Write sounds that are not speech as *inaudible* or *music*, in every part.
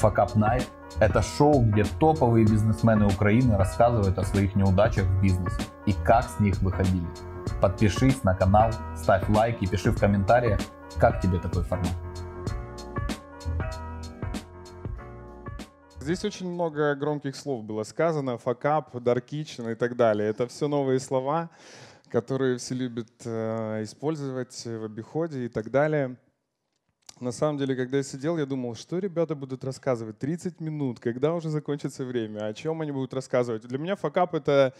Fuck Up Night – это шоу, где топовые бизнесмены Украины рассказывают о своих неудачах в бизнесе и как с них выходили. Подпишись на канал, ставь лайк и пиши в комментариях, как тебе такой формат. Здесь очень много громких слов было сказано, факап, dark и так далее. Это все новые слова, которые все любят э, использовать в обиходе и так далее. На самом деле, когда я сидел, я думал, что ребята будут рассказывать 30 минут, когда уже закончится время, о чем они будут рассказывать. Для меня факап — это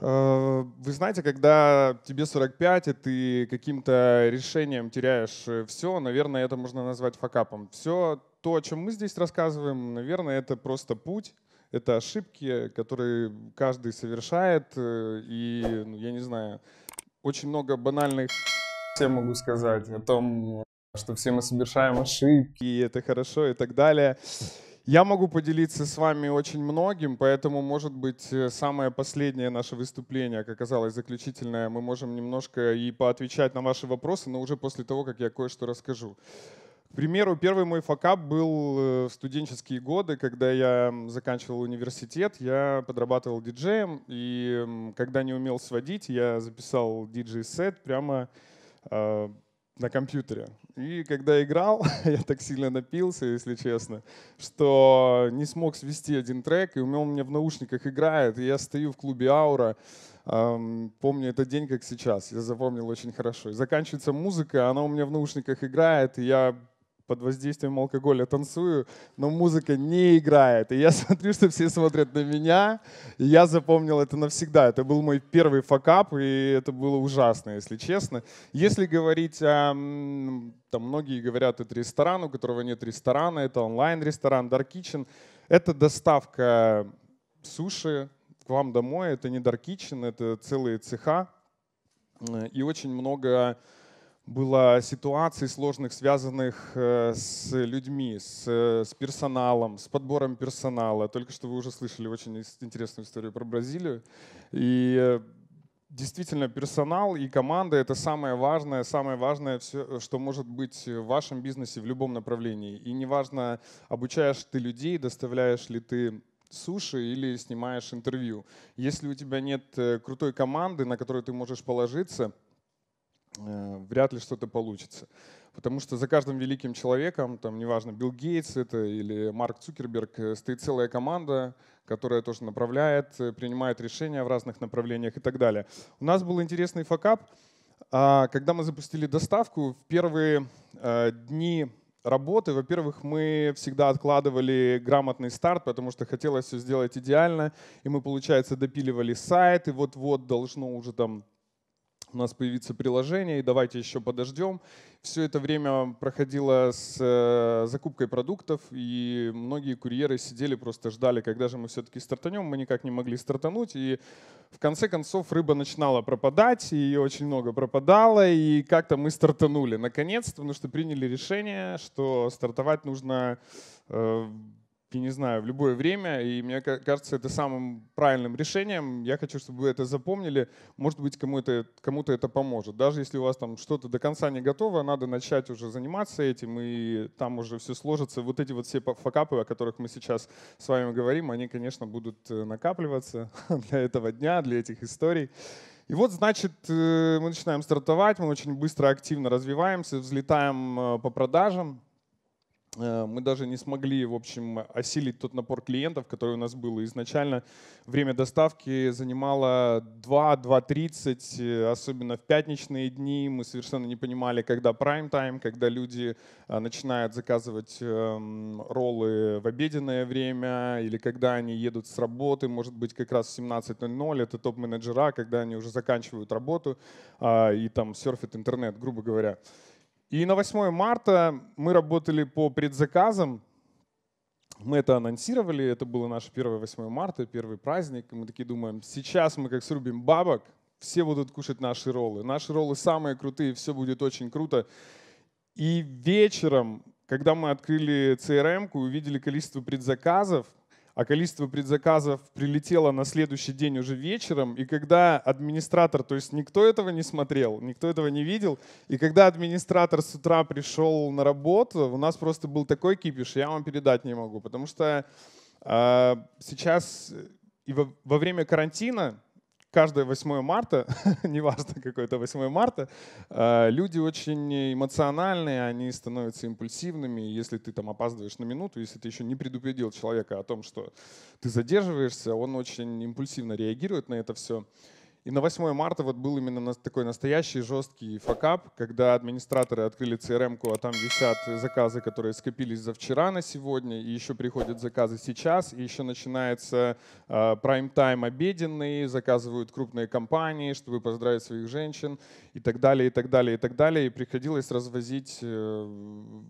э, вы знаете, когда тебе 45, и ты каким-то решением теряешь э, все, наверное, это можно назвать факапом. Все то, о чем мы здесь рассказываем, наверное, это просто путь, это ошибки, которые каждый совершает. Э, и, ну, я не знаю, очень много банальных, я могу сказать, о том, что все мы совершаем ошибки, и это хорошо и так далее. Я могу поделиться с вами очень многим, поэтому, может быть, э, самое последнее наше выступление, как оказалось, заключительное, мы можем немножко и поотвечать на ваши вопросы, но уже после того, как я кое-что расскажу. К примеру, первый мой факап был э, в студенческие годы, когда я заканчивал университет, я подрабатывал диджеем, и когда не умел сводить, я записал диджей-сет прямо э, на компьютере. И когда играл, *laughs* я так сильно напился, если честно, что не смог свести один трек, и у меня в наушниках играет, и я стою в клубе «Аура», Помню этот день, как сейчас. Я запомнил очень хорошо. Заканчивается музыка, она у меня в наушниках играет, и я под воздействием алкоголя танцую, но музыка не играет. И я *laughs* смотрю, что все смотрят на меня, и я запомнил это навсегда. Это был мой первый факап, и это было ужасно, если честно. Если говорить о... Там многие говорят, это ресторан, у которого нет ресторана, это онлайн-ресторан, Dark Kitchen. Это доставка суши к вам домой, это не Dark Kitchen, это целые цеха. И очень много было ситуаций сложных, связанных э, с людьми, с, с персоналом, с подбором персонала. Только что вы уже слышали очень интересную историю про Бразилию. И э, действительно персонал и команда — это самое важное, самое важное, все, что может быть в вашем бизнесе в любом направлении. И неважно, обучаешь ты людей, доставляешь ли ты суши или снимаешь интервью. Если у тебя нет э, крутой команды, на которую ты можешь положиться — Э, вряд ли что-то получится. Потому что за каждым великим человеком, там, неважно, Билл Гейтс это или Марк Цукерберг, э, стоит целая команда, которая тоже направляет, э, принимает решения в разных направлениях и так далее. У нас был интересный факап. А, когда мы запустили доставку, в первые дни работы, во-первых, мы всегда откладывали грамотный старт, потому что хотелось все сделать идеально, и мы, получается, допиливали сайт, и вот-вот должно уже там у нас появится приложение, и давайте еще подождем. Все это время проходило с э, закупкой продуктов, и многие курьеры сидели, просто ждали, когда же мы все-таки стартанем. Мы никак не могли стартануть, и в конце концов рыба начинала пропадать, и ее очень много пропадало, и как-то мы стартанули. Наконец-то, потому что приняли решение, что стартовать нужно э, не знаю, в любое время, и мне кажется, это самым правильным решением. Я хочу, чтобы вы это запомнили. Может быть, кому-то кому это поможет. Даже если у вас там что-то до конца не готово, надо начать уже заниматься этим, и там уже все сложится. Вот эти вот все факапы, о которых мы сейчас с вами говорим, они, конечно, будут э, накапливаться *laughs* для этого дня, для этих историй. И вот, значит, э, мы начинаем стартовать, мы очень быстро, активно развиваемся, взлетаем э, по продажам. Э, мы даже не смогли, в общем, осилить тот напор клиентов, который у нас был. изначально время доставки занимало 2-2.30, э, особенно в пятничные дни. Мы совершенно не понимали, когда прайм-тайм, когда люди э, начинают заказывать эм, роллы в обеденное время, или когда они едут с работы, может быть, как раз в 17.00. Это топ-менеджера, когда они уже заканчивают работу и там серфят интернет, грубо говоря. И на 8 марта мы работали по предзаказам. Мы это анонсировали, это было наше первое 8 марта, первый праздник. И мы такие думаем, сейчас мы как срубим бабок, все будут кушать наши роллы. Наши роллы самые крутые, все будет очень круто. И вечером, когда мы открыли CRM и увидели количество предзаказов, а количество предзаказов прилетело на следующий день уже вечером, и когда администратор, то есть никто этого не смотрел, никто этого не видел, и когда администратор с утра пришел на работу, у нас просто был такой кипиш, я вам передать не могу, потому что э, сейчас и во, во время карантина каждое 8 марта, *laughs* неважно какое это 8 марта, э, люди очень эмоциональные, они становятся импульсивными. Если ты там опаздываешь на минуту, если ты еще не предупредил человека о том, что ты задерживаешься, он очень импульсивно реагирует на это все. И на 8 марта вот был именно такой настоящий жесткий факап, когда администраторы открыли CRM-ку, а там висят заказы, которые скопились за вчера на сегодня, и еще приходят заказы сейчас, и еще начинается э, прайм-тайм обеденный, заказывают крупные компании, чтобы поздравить своих женщин и так далее, и так далее, и так далее. И приходилось развозить э,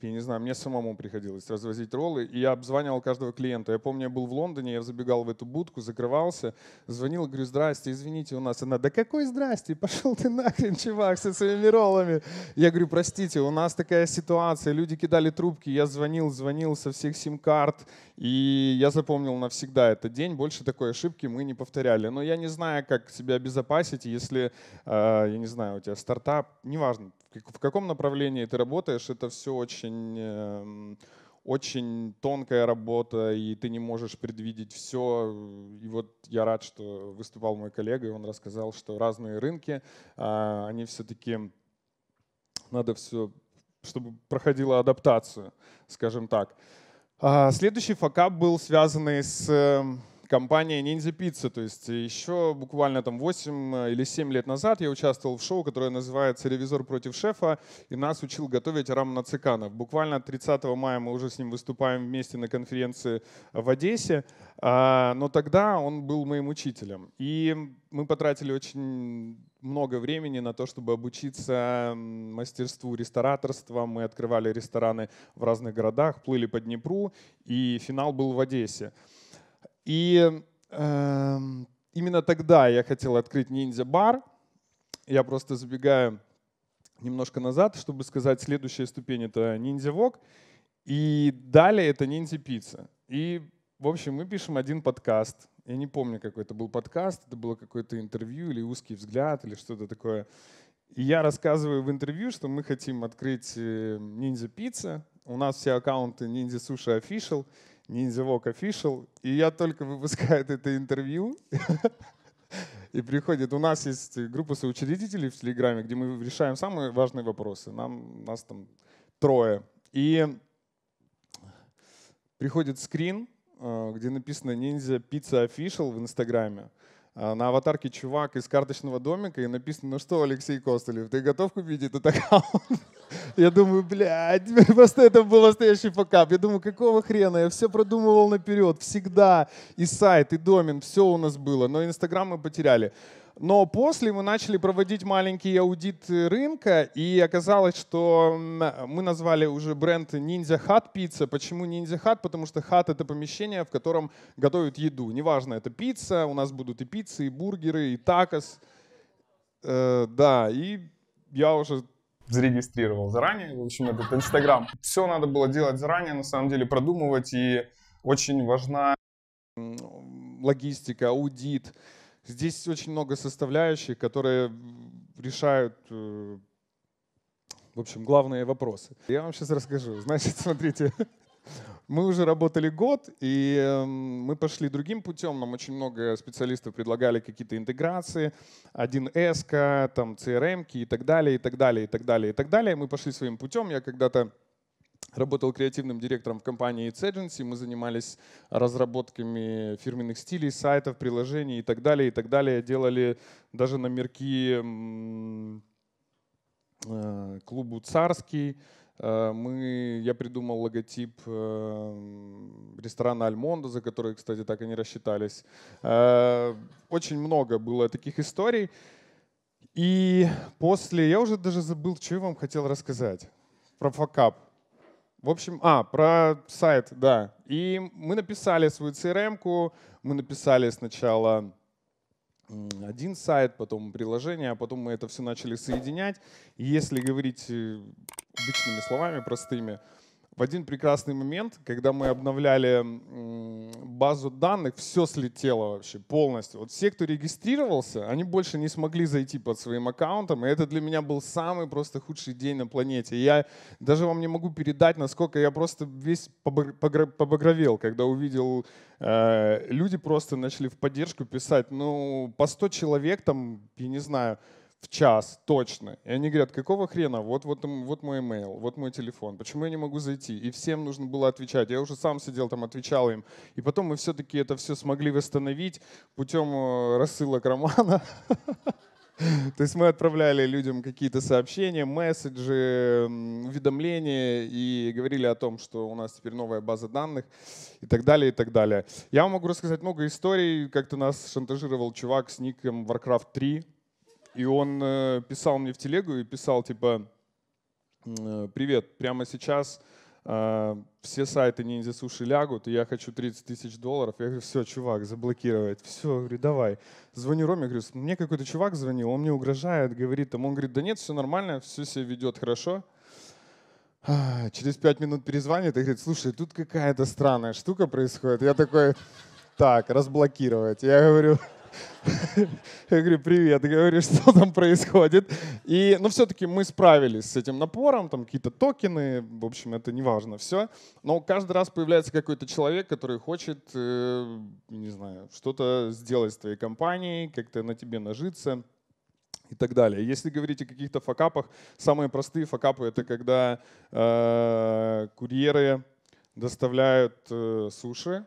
я не знаю, мне самому приходилось развозить роллы, и я обзванивал каждого клиента. Я помню, я был в Лондоне, я забегал в эту будку, закрывался, звонил, говорю, здрасте, извините, у нас она, да какой здрасте, пошел ты нахрен, чувак, со своими роллами. Я говорю, простите, у нас такая ситуация, люди кидали трубки, я звонил, звонил со всех сим-карт, и я запомнил навсегда этот день, больше такой ошибки мы не повторяли. Но я не знаю, как себя обезопасить, если, э, я не знаю, у тебя стартап, неважно, в каком направлении ты работаешь, это все очень, эм, очень тонкая работа, и ты не можешь предвидеть все. И вот я рад, что выступал мой коллега, и он рассказал, что разные рынки, а, они все-таки, надо все, чтобы проходила адаптацию, скажем так. А, следующий факап был связанный с эм, компания Ninja Pizza. То есть еще буквально там 8 э, или 7 лет назад я участвовал в шоу, которое называется «Ревизор против шефа», и нас учил готовить Рам Нациканов. Буквально 30 мая мы уже с ним выступаем вместе на конференции в Одессе, а, но тогда он был моим учителем. И мы потратили очень много времени на то, чтобы обучиться мастерству рестораторства. Мы открывали рестораны в разных городах, плыли по Днепру, и финал был в Одессе. И э, именно тогда я хотел открыть ниндзя-бар. Я просто забегаю немножко назад, чтобы сказать, следующая ступень — это ниндзя-вок. И далее это ниндзя-пицца. И, в общем, мы пишем один подкаст. Я не помню, какой это был подкаст, это было какое-то интервью или узкий взгляд или что-то такое. И я рассказываю в интервью, что мы хотим открыть э, ниндзя пицца. У нас все аккаунты ниндзя суши official. Ninja Walk Official, и я только выпускаю *laughs* это интервью, *laughs* и приходит, у нас есть группа соучредителей в Телеграме, где мы решаем самые важные вопросы. Нам, нас там трое. И приходит скрин, э, где написано Ninja Pizza Official в Инстаграме. А, на аватарке чувак из карточного домика и написано, ну что, Алексей Костылев, ты готов купить этот аккаунт? *laughs* Я думаю, блядь, *laughs* просто это был настоящий факап. Я думаю, какого хрена? Я все продумывал наперед, всегда. И сайт, и домен, все у нас было. Но Инстаграм мы потеряли. Но после мы начали проводить маленький аудит рынка, и оказалось, что мы назвали уже бренд Ninja Hut Pizza. Почему Ninja Hut? Потому что Hut — это помещение, в котором готовят еду. Неважно, это пицца, у нас будут и пиццы, и бургеры, и такос. Э, да, и я уже зарегистрировал заранее, в общем, этот Инстаграм. Все надо было делать заранее, на самом деле, продумывать, и очень важна логистика, аудит, Здесь очень много составляющих, которые решают, э, в общем, главные вопросы. Я вам сейчас расскажу. Значит, *laughs* смотрите, мы уже работали год, и эм, мы пошли другим путем. Нам очень много специалистов предлагали какие-то интеграции, 1С, там, CRM и так далее, и так далее, и так далее, и так далее. Мы пошли своим путем. Я когда-то Работал креативным директором в компании It's Agency. Мы занимались разработками фирменных стилей, сайтов, приложений и так далее, и так далее. Делали даже номерки э, клубу «Царский». Э, мы, я придумал логотип э, ресторана «Альмондо», за который, кстати, так и не рассчитались. Очень много было таких историй. И после, я уже даже забыл, что я вам хотел рассказать про факап. В общем, а, про сайт, да. И мы написали свою CRM-ку, мы написали сначала один сайт, потом приложение, а потом мы это все начали соединять. И если говорить э, обычными словами, простыми, в один прекрасный момент, когда мы обновляли базу данных, все слетело вообще полностью. Вот все, кто регистрировался, они больше не смогли зайти под своим аккаунтом, и это для меня был самый просто худший день на планете. я даже вам не могу передать, насколько я просто весь побагровел, когда увидел, э, люди просто начали в поддержку писать, ну, по 100 человек там, я не знаю, в час точно. И они говорят, какого хрена, вот, вот, вот мой email, вот мой телефон, почему я не могу зайти? И всем нужно было отвечать. Я уже сам сидел там, отвечал им. И потом мы все-таки это все смогли восстановить путем э, рассылок романа. *laughs* То есть мы отправляли людям какие-то сообщения, месседжи, уведомления и говорили о том, что у нас теперь новая база данных и так далее, и так далее. Я вам могу рассказать много историй. Как-то нас шантажировал чувак с ником Warcraft 3. И он э, писал мне в телегу и писал типа, э, привет, прямо сейчас э, все сайты ниндзя суши лягут, и я хочу 30 тысяч долларов. Я говорю, все, чувак, заблокировать. Все, говорю, давай. Звоню Роме, говорю, мне какой-то чувак звонил, он мне угрожает, говорит, там, он говорит, да нет, все нормально, все себя ведет хорошо. Через пять минут перезвонит и говорит, слушай, тут какая-то странная штука происходит. Я такой, так, разблокировать. Я говорю, *laughs* я говорю, привет, говорю, *laughs* что там происходит. И, ну, все-таки мы справились с этим напором, там какие-то токены, в общем, это не важно все. Но каждый раз появляется какой-то человек, который хочет, э, не знаю, что-то сделать с твоей компанией, как-то на тебе нажиться и так далее. Если говорить о каких-то факапах, самые простые факапы это когда э, курьеры доставляют э, суши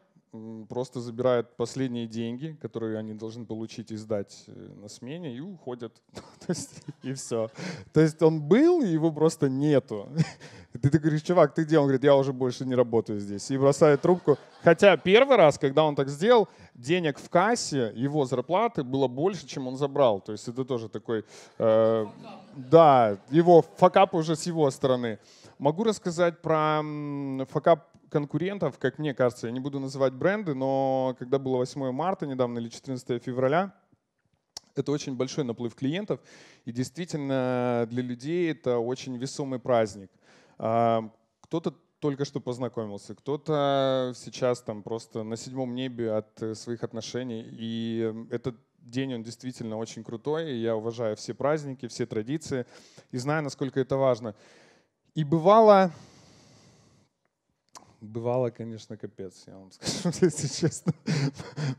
просто забирают последние деньги, которые они должны получить и сдать э, на смене, и уходят. *laughs* То есть, и все. То есть он был, и его просто нету. *laughs* Ты, ты говоришь, чувак, ты где? Он говорит, я уже больше не работаю здесь. И бросает трубку. Хотя первый раз, когда он так сделал, денег в кассе, его зарплаты было больше, чем он забрал. То есть это тоже такой... Э, да, его факап уже с его стороны. Могу рассказать про факап конкурентов, как мне кажется, я не буду называть бренды, но когда было 8 марта недавно или 14 февраля, это очень большой наплыв клиентов, и действительно для людей это очень весомый праздник. А, кто-то только что познакомился, кто-то сейчас там просто на седьмом небе от своих отношений, и этот день, он действительно очень крутой, и я уважаю все праздники, все традиции, и знаю, насколько это важно. И бывало, бывало, конечно, капец, я вам *laughs* скажу, если честно.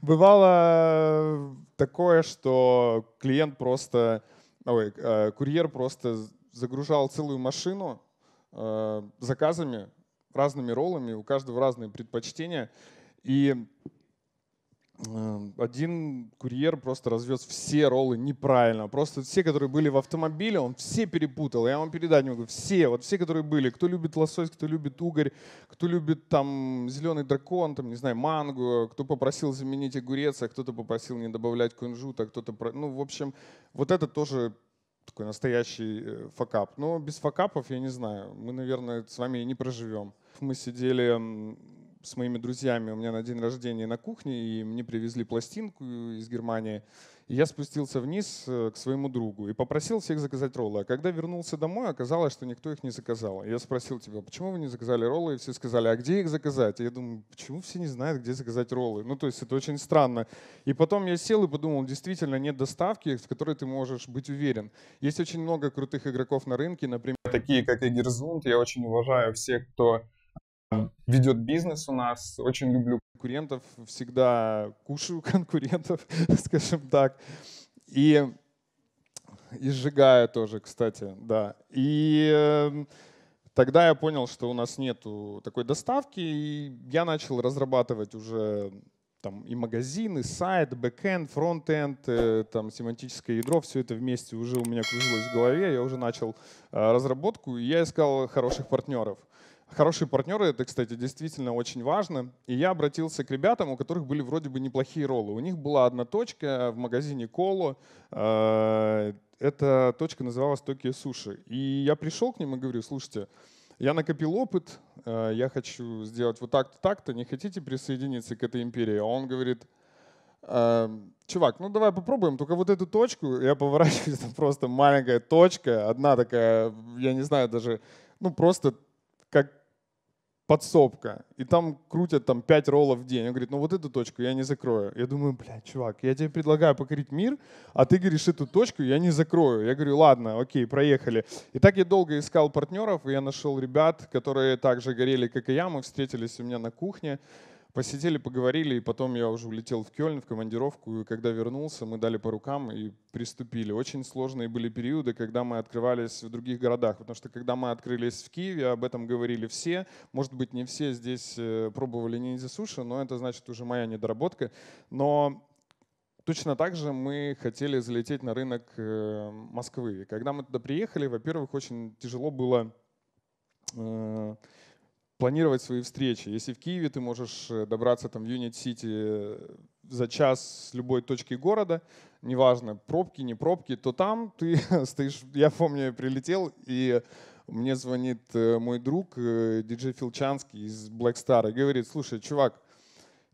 Бывало такое, что клиент просто, ой, э, курьер просто загружал целую машину э, заказами, разными роллами, у каждого разные предпочтения. И один курьер просто развез все роллы неправильно. Просто все, которые были в автомобиле, он все перепутал. Я вам передать не могу. Все, вот все, которые были. Кто любит лосось, кто любит угорь, кто любит там зеленый дракон, там, не знаю, манго, кто попросил заменить огурец, а кто-то попросил не добавлять кунжут, а кто-то... Ну, в общем, вот это тоже такой настоящий э, факап. Но без факапов, я не знаю, мы, наверное, с вами и не проживем. Мы сидели с моими друзьями у меня на день рождения на кухне, и мне привезли пластинку из Германии. И я спустился вниз э, к своему другу и попросил всех заказать роллы. А когда вернулся домой, оказалось, что никто их не заказал. Я спросил тебя, почему вы не заказали роллы? И все сказали, а где их заказать? И я думаю, почему все не знают, где заказать роллы? Ну, то есть это очень странно. И потом я сел и подумал, действительно нет доставки, в которой ты можешь быть уверен. Есть очень много крутых игроков на рынке, например, такие как Эгерзунд. Я очень уважаю всех, кто ведет бизнес у нас. Очень люблю конкурентов, всегда кушаю *laughs* конкурентов, *laughs* скажем так. И, и сжигаю тоже, кстати, да. И э, тогда я понял, что у нас нету такой доставки, и я начал разрабатывать уже там и магазин, и сайт, бэкэнд, фронтенд, э, там семантическое ядро, все это вместе уже у меня кружилось в голове, я уже начал э, разработку, и я искал хороших партнеров. Хорошие партнеры, это, кстати, действительно очень важно. И я обратился к ребятам, у которых были вроде бы неплохие роллы. У них была одна точка в магазине Коло. Э, эта точка называлась Токио Суши. И я пришел к ним и говорю, слушайте, я накопил опыт, э, я хочу сделать вот так-то, так-то, не хотите присоединиться к этой империи? А он говорит, «Э, чувак, ну давай попробуем, только вот эту точку, я поворачиваюсь, *laughs* это просто маленькая точка, одна такая, я не знаю даже, ну просто как подсобка, и там крутят там 5 роллов в день. Он говорит, ну вот эту точку я не закрою. Я думаю, блядь, чувак, я тебе предлагаю покорить мир, а ты говоришь, эту точку я не закрою. Я говорю, ладно, окей, проехали. И так я долго искал партнеров, и я нашел ребят, которые также горели, как и я. Мы встретились у меня на кухне. Посидели, поговорили, и потом я уже улетел в Кёльн в командировку, и когда вернулся, мы дали по рукам и приступили. Очень сложные были периоды, когда мы открывались в других городах, потому что когда мы открылись в Киеве, об этом говорили все. Может быть, не все здесь э, пробовали ниндзя суши, но это значит уже моя недоработка. Но Точно так же мы хотели залететь на рынок э, Москвы. И когда мы туда приехали, во-первых, очень тяжело было э, планировать свои встречи. Если в Киеве ты можешь э, добраться там в Юнит-Сити э, за час с любой точки города, неважно, пробки, не пробки, то там ты *laughs* стоишь, я помню, я прилетел, и мне звонит э, мой друг, диджей Филчанский из Black Star, и говорит, слушай, чувак,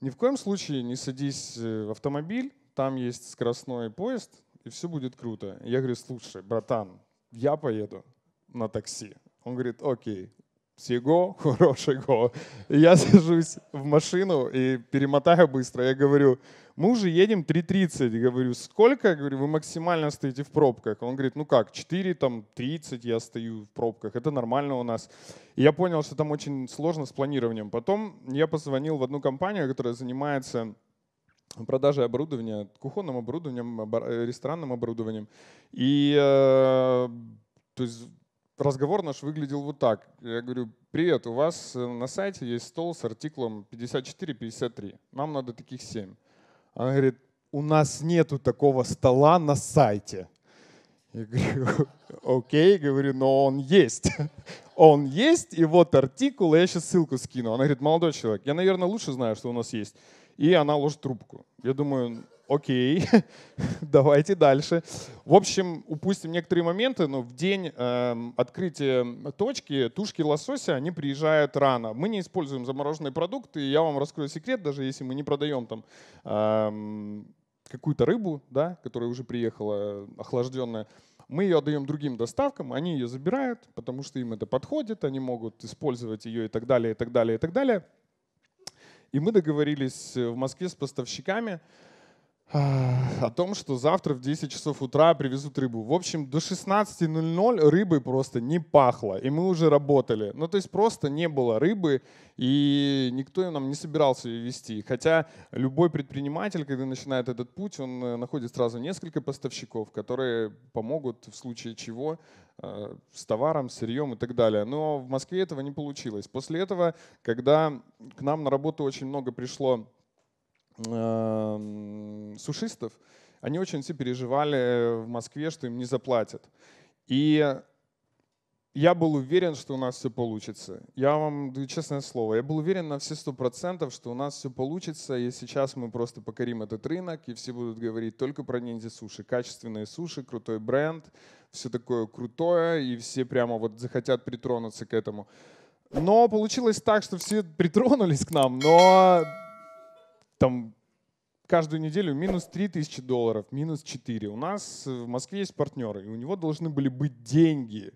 ни в коем случае не садись в автомобиль, там есть скоростной поезд, и все будет круто. Я говорю, слушай, братан, я поеду на такси. Он говорит, окей, всего *laughs* хорошего. И я сажусь в машину и перемотаю быстро. Я говорю, мы уже едем 3.30. Говорю, сколько? Говорю, вы максимально стоите в пробках. Он говорит, ну как, 4, там, 30 я стою в пробках. Это нормально у нас. И я понял, что там очень сложно с планированием. Потом я позвонил в одну компанию, которая занимается продажей оборудования, кухонным оборудованием, ресторанным оборудованием. И э, то есть разговор наш выглядел вот так. Я говорю, привет, у вас э, на сайте есть стол с артиклом 54-53. Нам надо таких 7. Она говорит, у нас нету такого стола на сайте. Я говорю, *laughs* окей, говорю, но он есть. *laughs* Он есть, и вот артикул, я сейчас ссылку скину. Она говорит, молодой человек, я, наверное, лучше знаю, что у нас есть. И она ложит трубку. Я думаю, окей, *laughs* давайте дальше. В общем, упустим некоторые моменты, но в день э, открытия точки тушки лосося, они приезжают рано. Мы не используем замороженные продукты, я вам раскрою секрет, даже если мы не продаем там э, какую-то рыбу, да, которая уже приехала охлажденная, мы ее отдаем другим доставкам, они ее забирают, потому что им это подходит, они могут использовать ее и так далее, и так далее, и так далее. И мы договорились в Москве с поставщиками, о том, что завтра в 10 часов утра привезут рыбу. В общем, до 16.00 рыбы просто не пахло, и мы уже работали. Ну, то есть просто не было рыбы, и никто нам не собирался ее вести. Хотя любой предприниматель, когда начинает этот путь, он э, находит сразу несколько поставщиков, которые помогут в случае чего э, с товаром, сырьем и так далее. Но в Москве этого не получилось. После этого, когда к нам на работу очень много пришло э, сушистов, они очень все переживали в Москве, что им не заплатят. И я был уверен, что у нас все получится. Я вам даю честное слово. Я был уверен на все сто процентов, что у нас все получится, и сейчас мы просто покорим этот рынок, и все будут говорить только про ниндзя суши. Качественные суши, крутой бренд, все такое крутое, и все прямо вот захотят притронуться к этому. Но получилось так, что все притронулись к нам, но там каждую неделю минус 3 тысячи долларов, минус 4. У нас в Москве есть партнеры, и у него должны были быть деньги.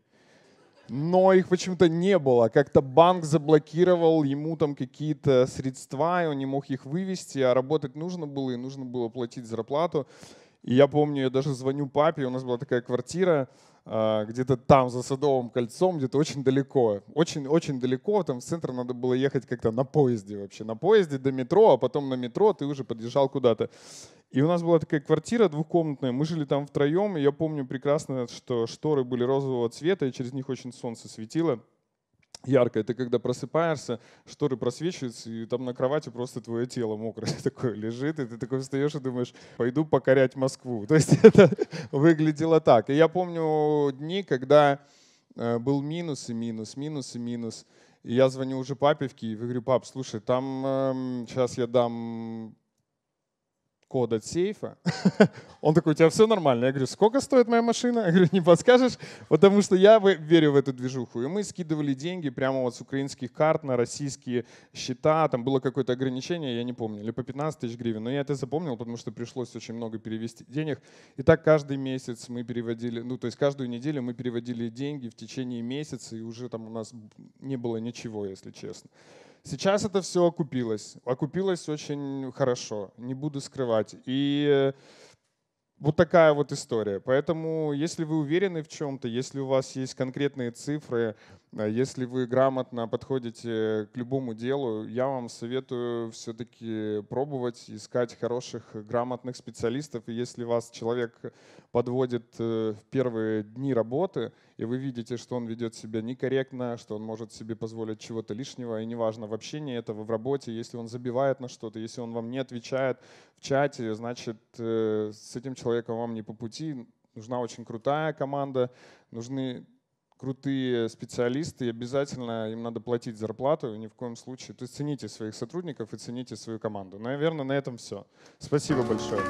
Но их почему-то не было. Как-то банк заблокировал ему там какие-то средства, и он не мог их вывести, а работать нужно было, и нужно было платить зарплату. И я помню, я даже звоню папе, у нас была такая квартира, а, где-то там, за Садовым кольцом, где-то очень далеко. Очень-очень далеко, там в центр надо было ехать как-то на поезде вообще. На поезде до метро, а потом на метро ты уже подъезжал куда-то. И у нас была такая квартира двухкомнатная, мы жили там втроем, и я помню прекрасно, что шторы были розового цвета, и через них очень солнце светило ярко. Это когда просыпаешься, шторы просвечиваются, и там на кровати просто твое тело мокрое *laughs* такое лежит, и ты такой встаешь и думаешь, пойду покорять Москву. *laughs* То есть это выглядело так. И я помню дни, когда э, был минус и минус, минус и минус. И я звоню уже папе в Киев и говорю, пап, слушай, там э, сейчас я дам код от сейфа. *laughs* Он такой, у тебя все нормально. Я говорю, сколько стоит моя машина? Я говорю, не подскажешь? Потому что я верю в эту движуху. И мы скидывали деньги прямо вот с украинских карт на российские счета. Там было какое-то ограничение, я не помню, или по 15 тысяч гривен. Но я это запомнил, потому что пришлось очень много перевести денег. И так каждый месяц мы переводили, ну то есть каждую неделю мы переводили деньги в течение месяца, и уже там у нас не было ничего, если честно. Сейчас это все окупилось. Окупилось очень хорошо, не буду скрывать. И вот такая вот история. Поэтому, если вы уверены в чем-то, если у вас есть конкретные цифры, э, если вы грамотно подходите к любому делу, я вам советую все-таки пробовать искать хороших, грамотных специалистов. И если вас человек подводит э, в первые дни работы, и вы видите, что он ведет себя некорректно, что он может себе позволить чего-то лишнего, и неважно, в общении этого, в работе, если он забивает на что-то, если он вам не отвечает в чате, значит, э, с этим человеком вам не по пути. Нужна очень крутая команда, нужны крутые специалисты, и обязательно им надо платить зарплату, ни в коем случае. То есть цените своих сотрудников и цените свою команду. Наверное, на этом все. Спасибо большое.